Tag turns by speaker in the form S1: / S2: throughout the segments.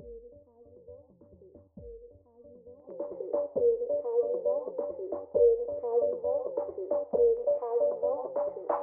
S1: Get it how you want to.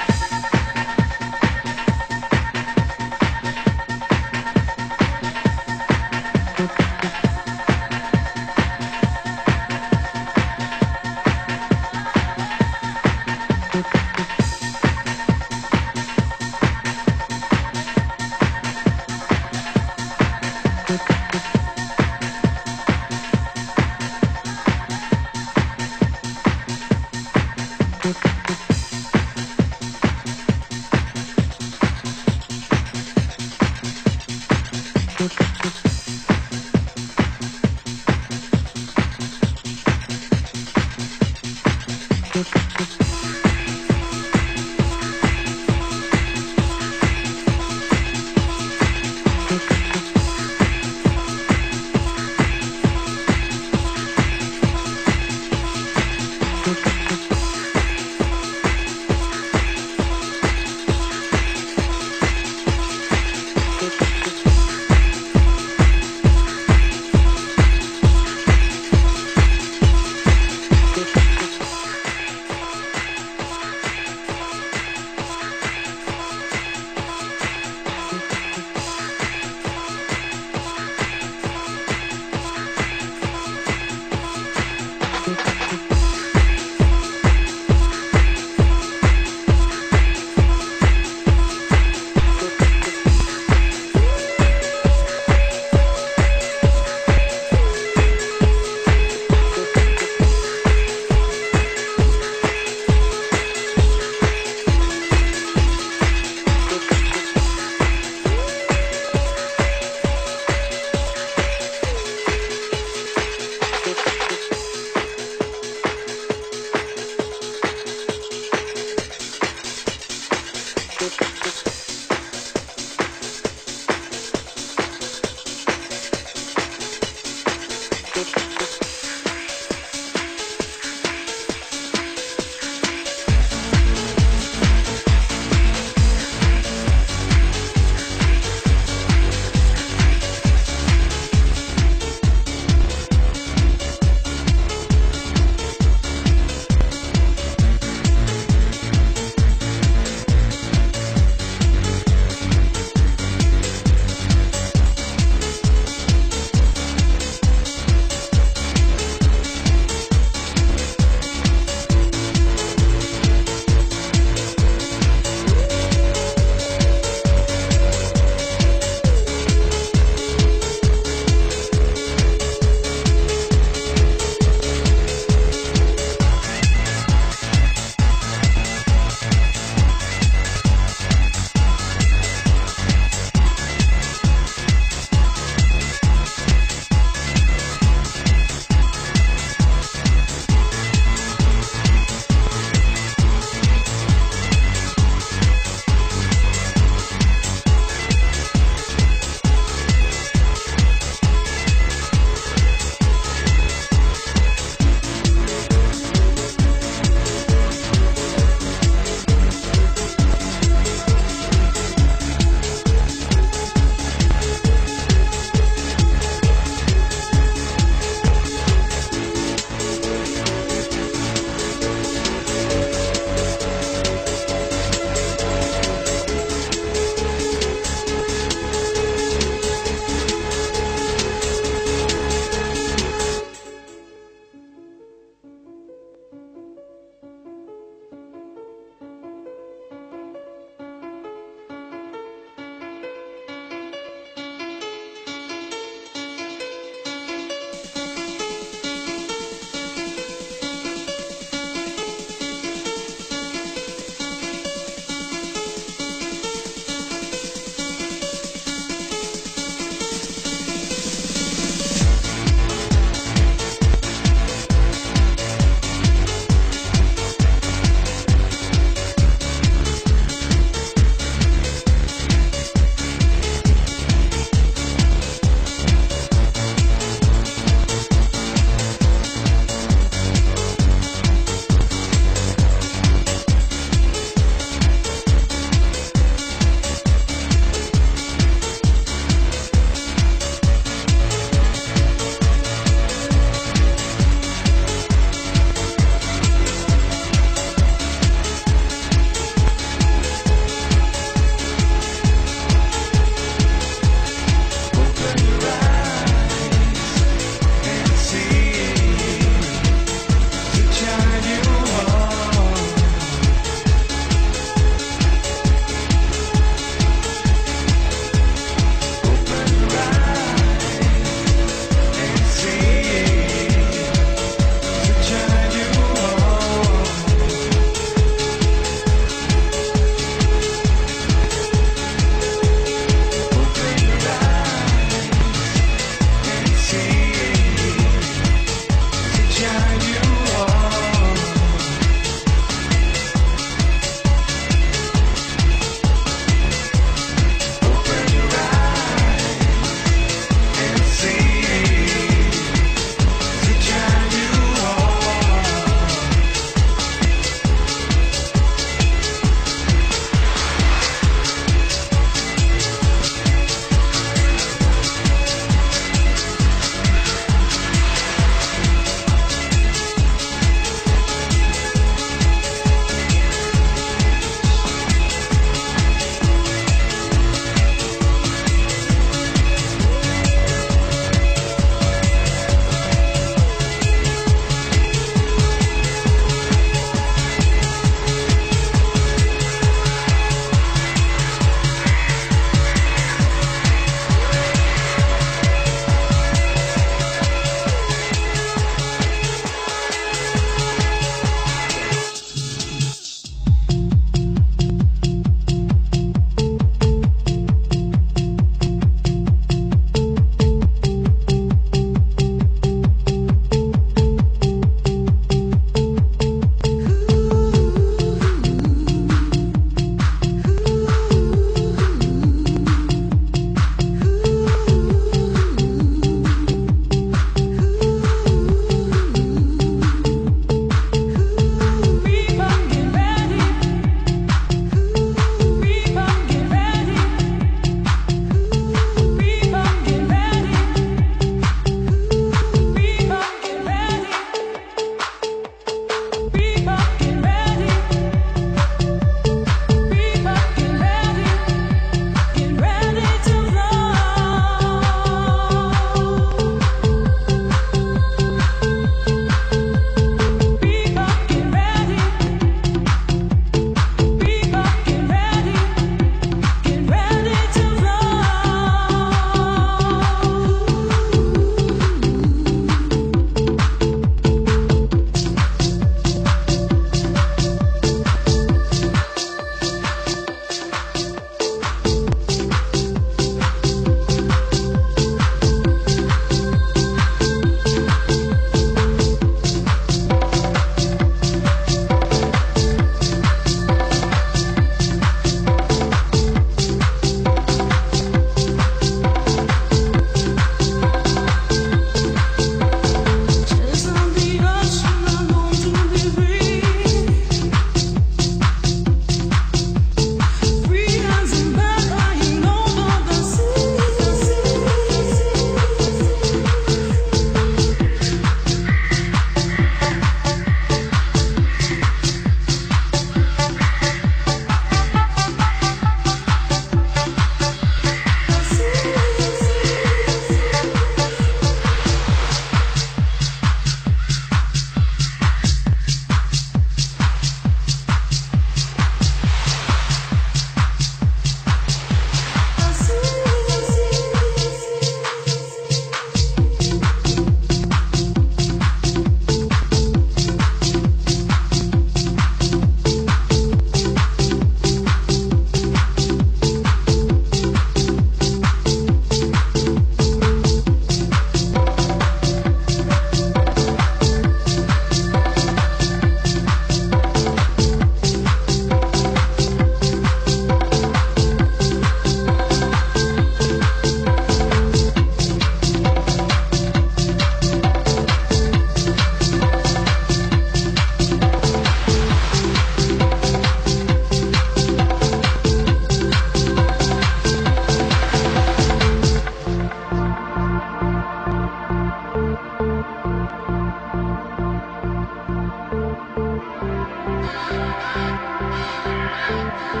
S1: Like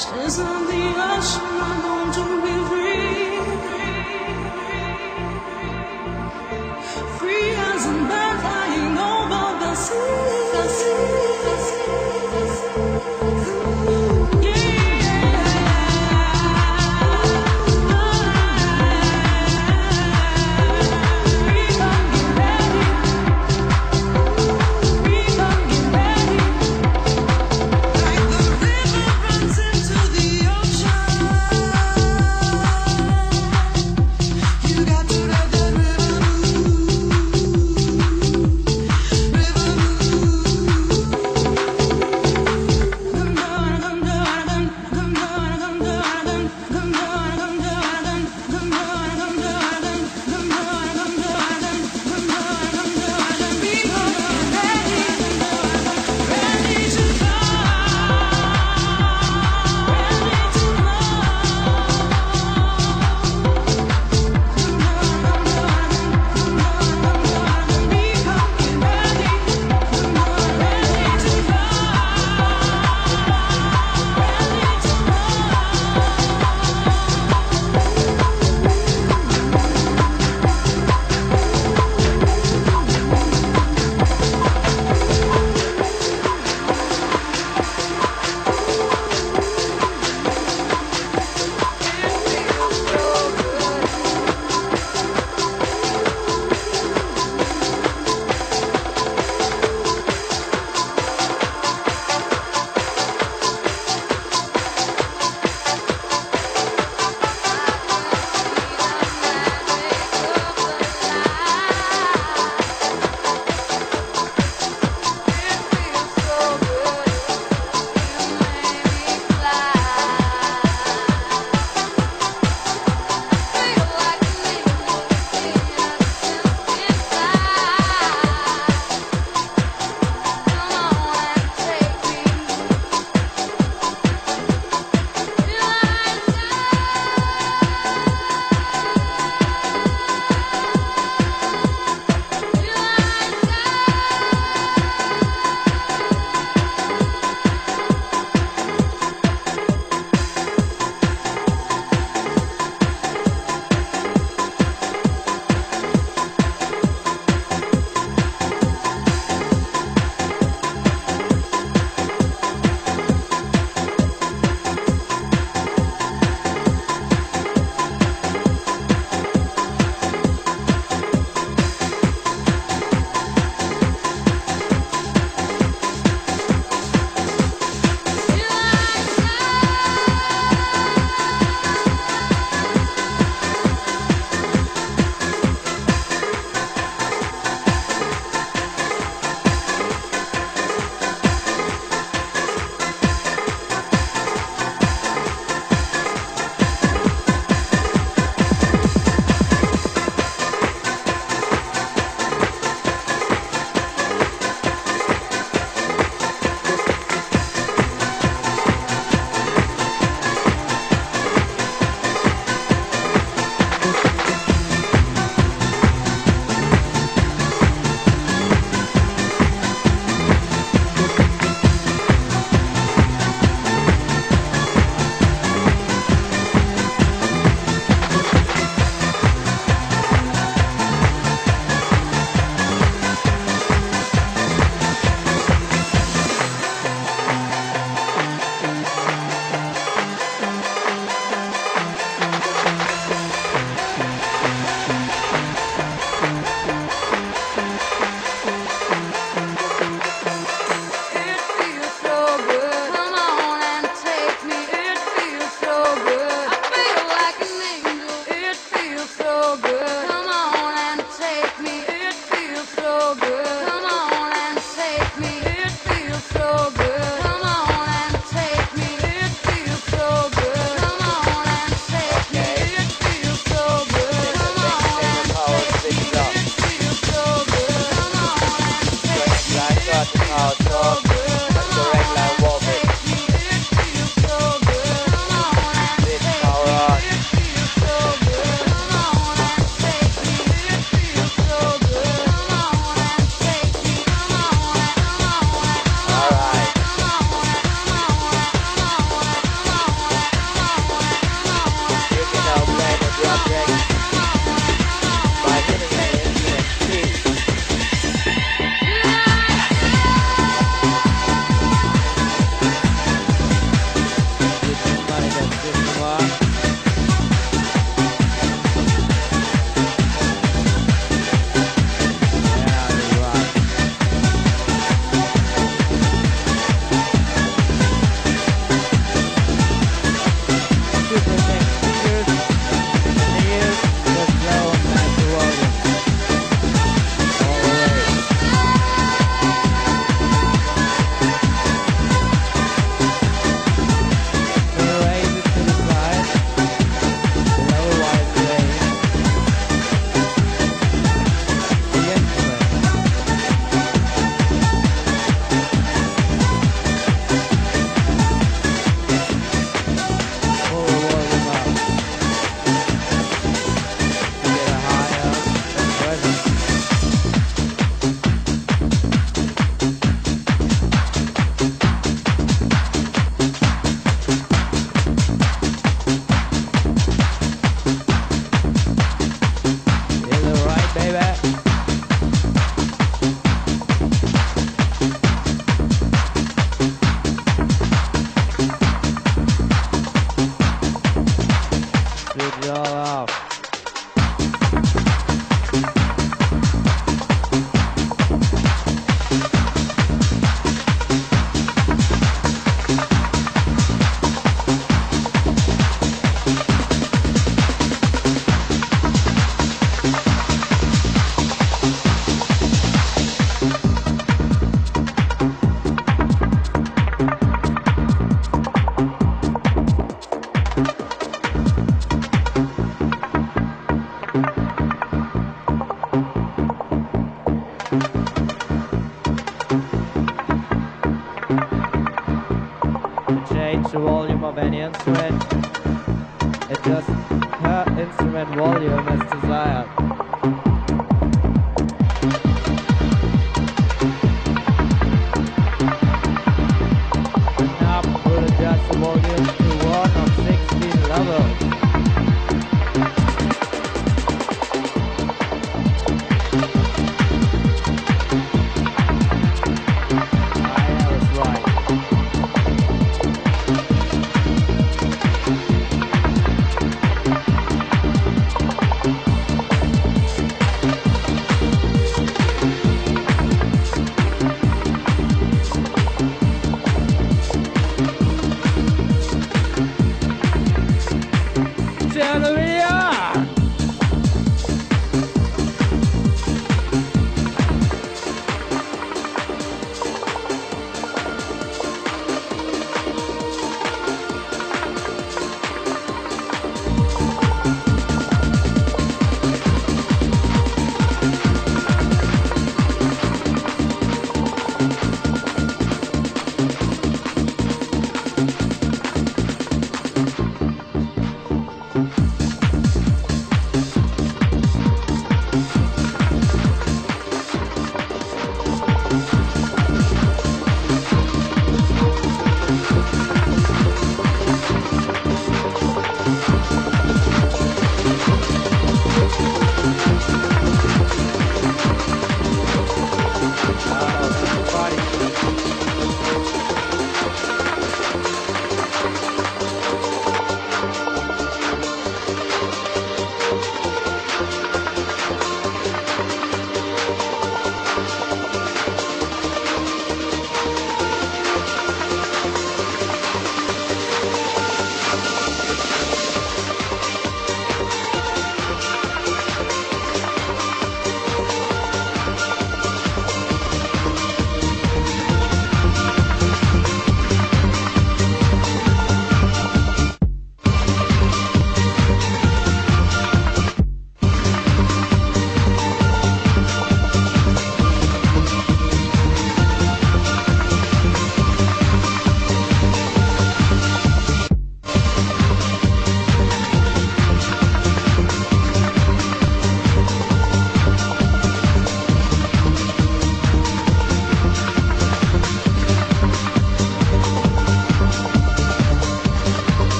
S1: the river runs into the ocean.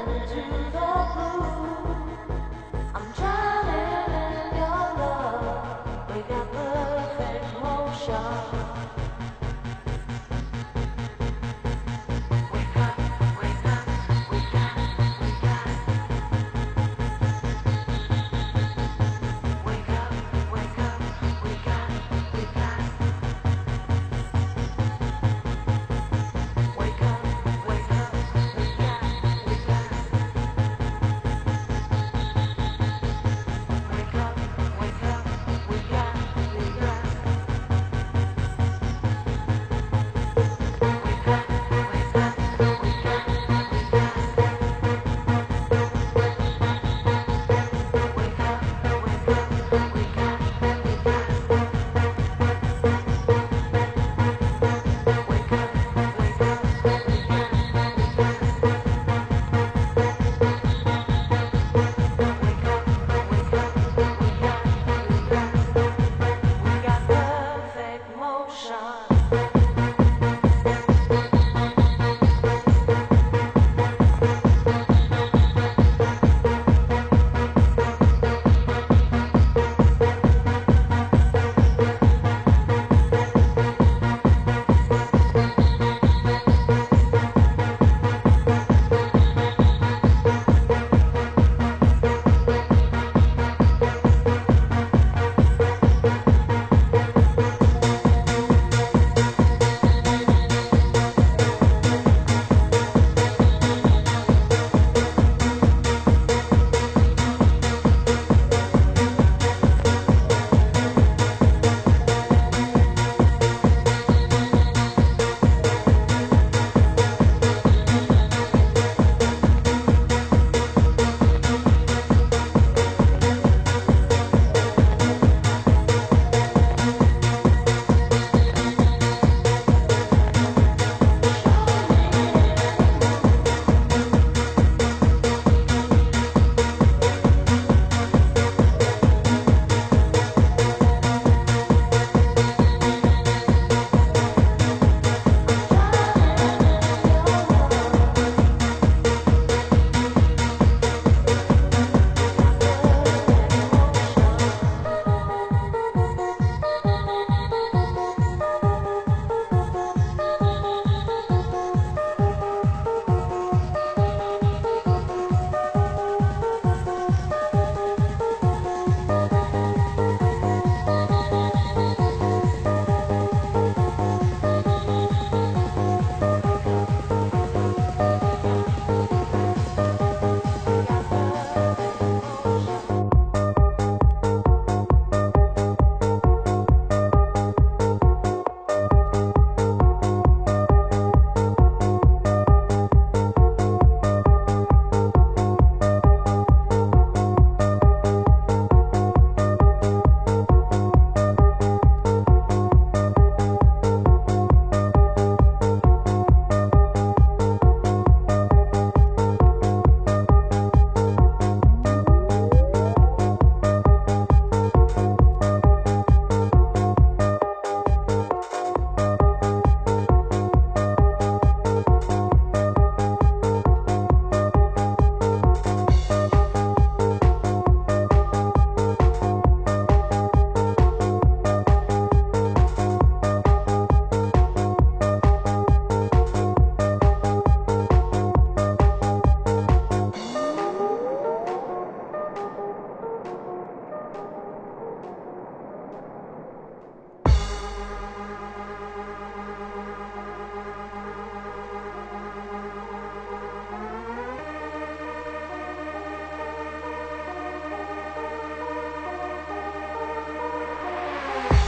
S1: Into the blue.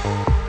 S2: Bye.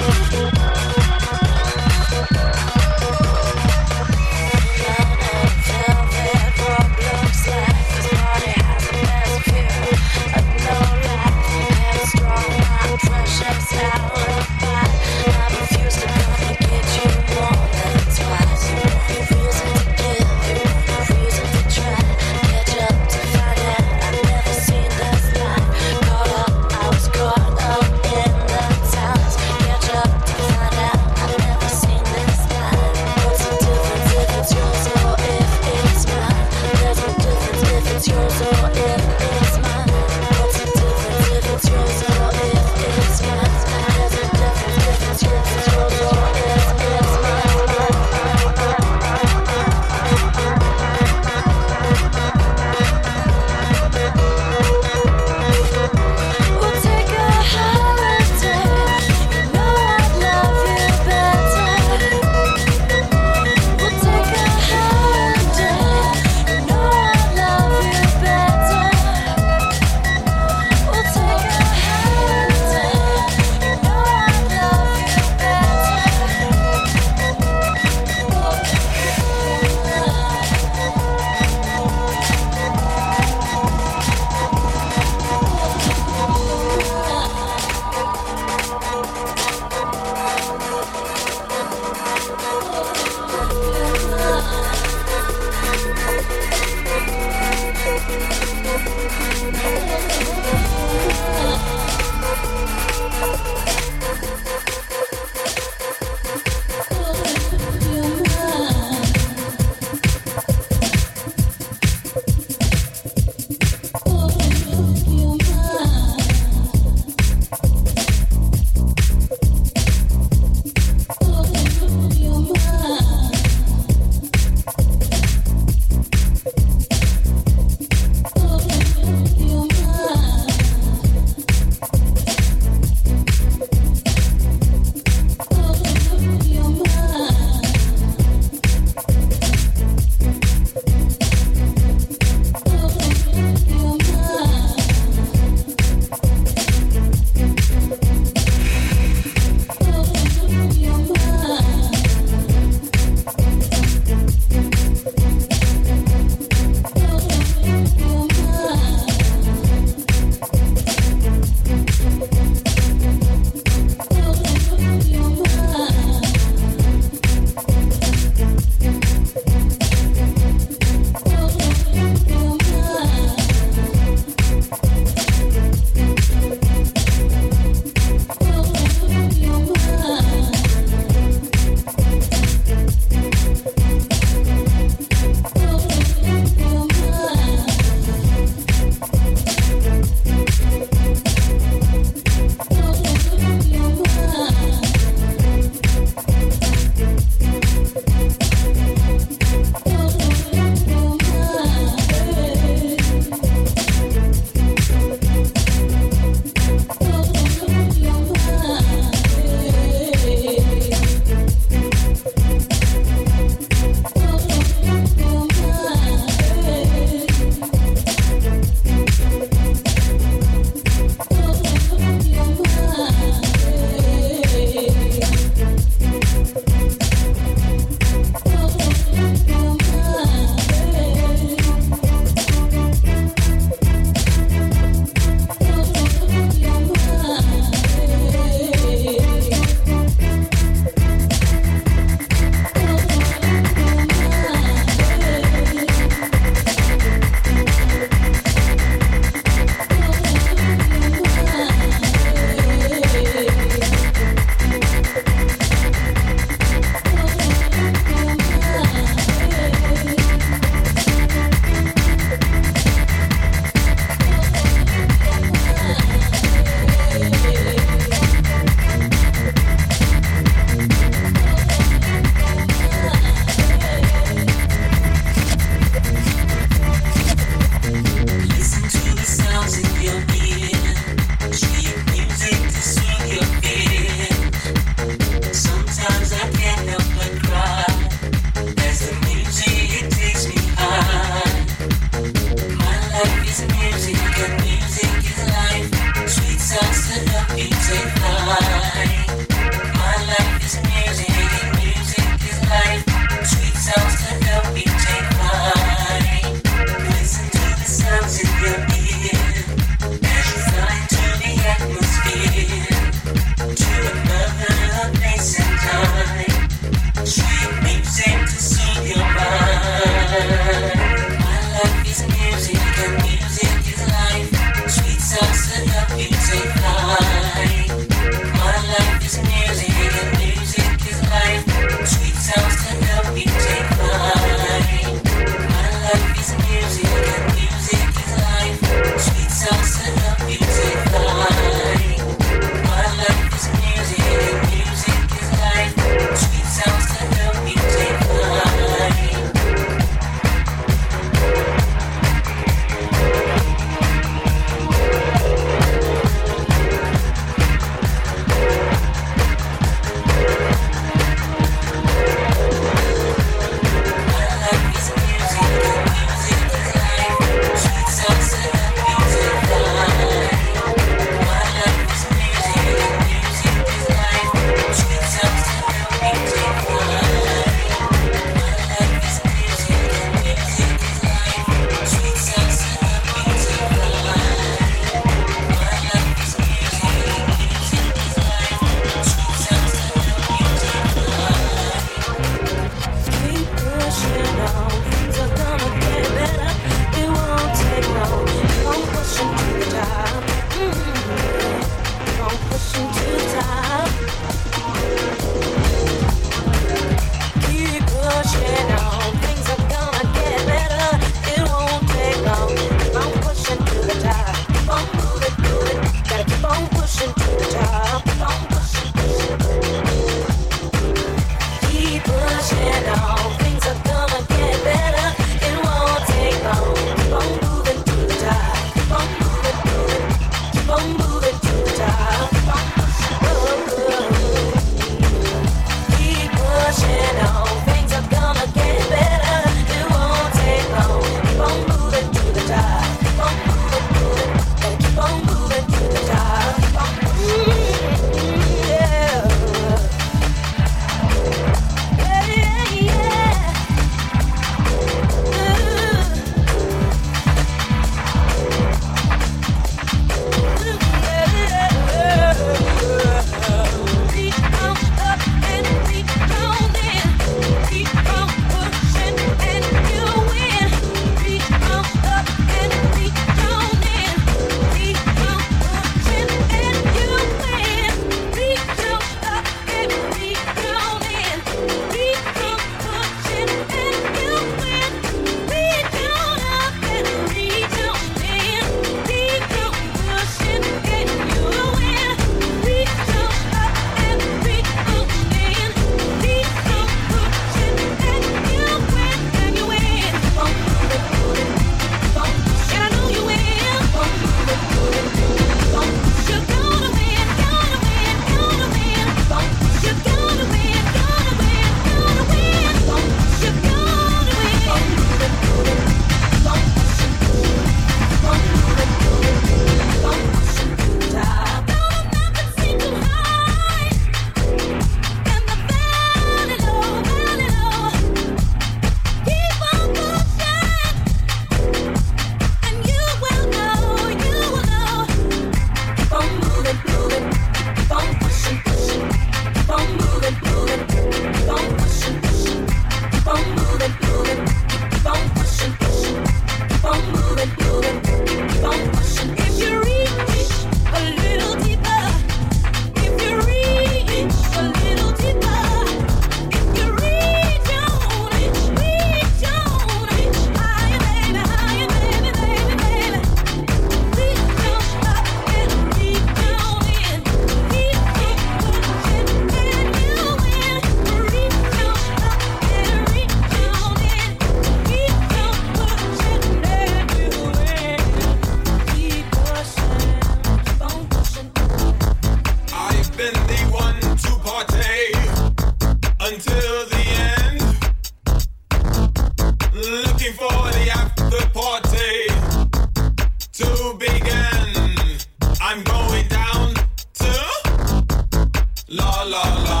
S2: la la la.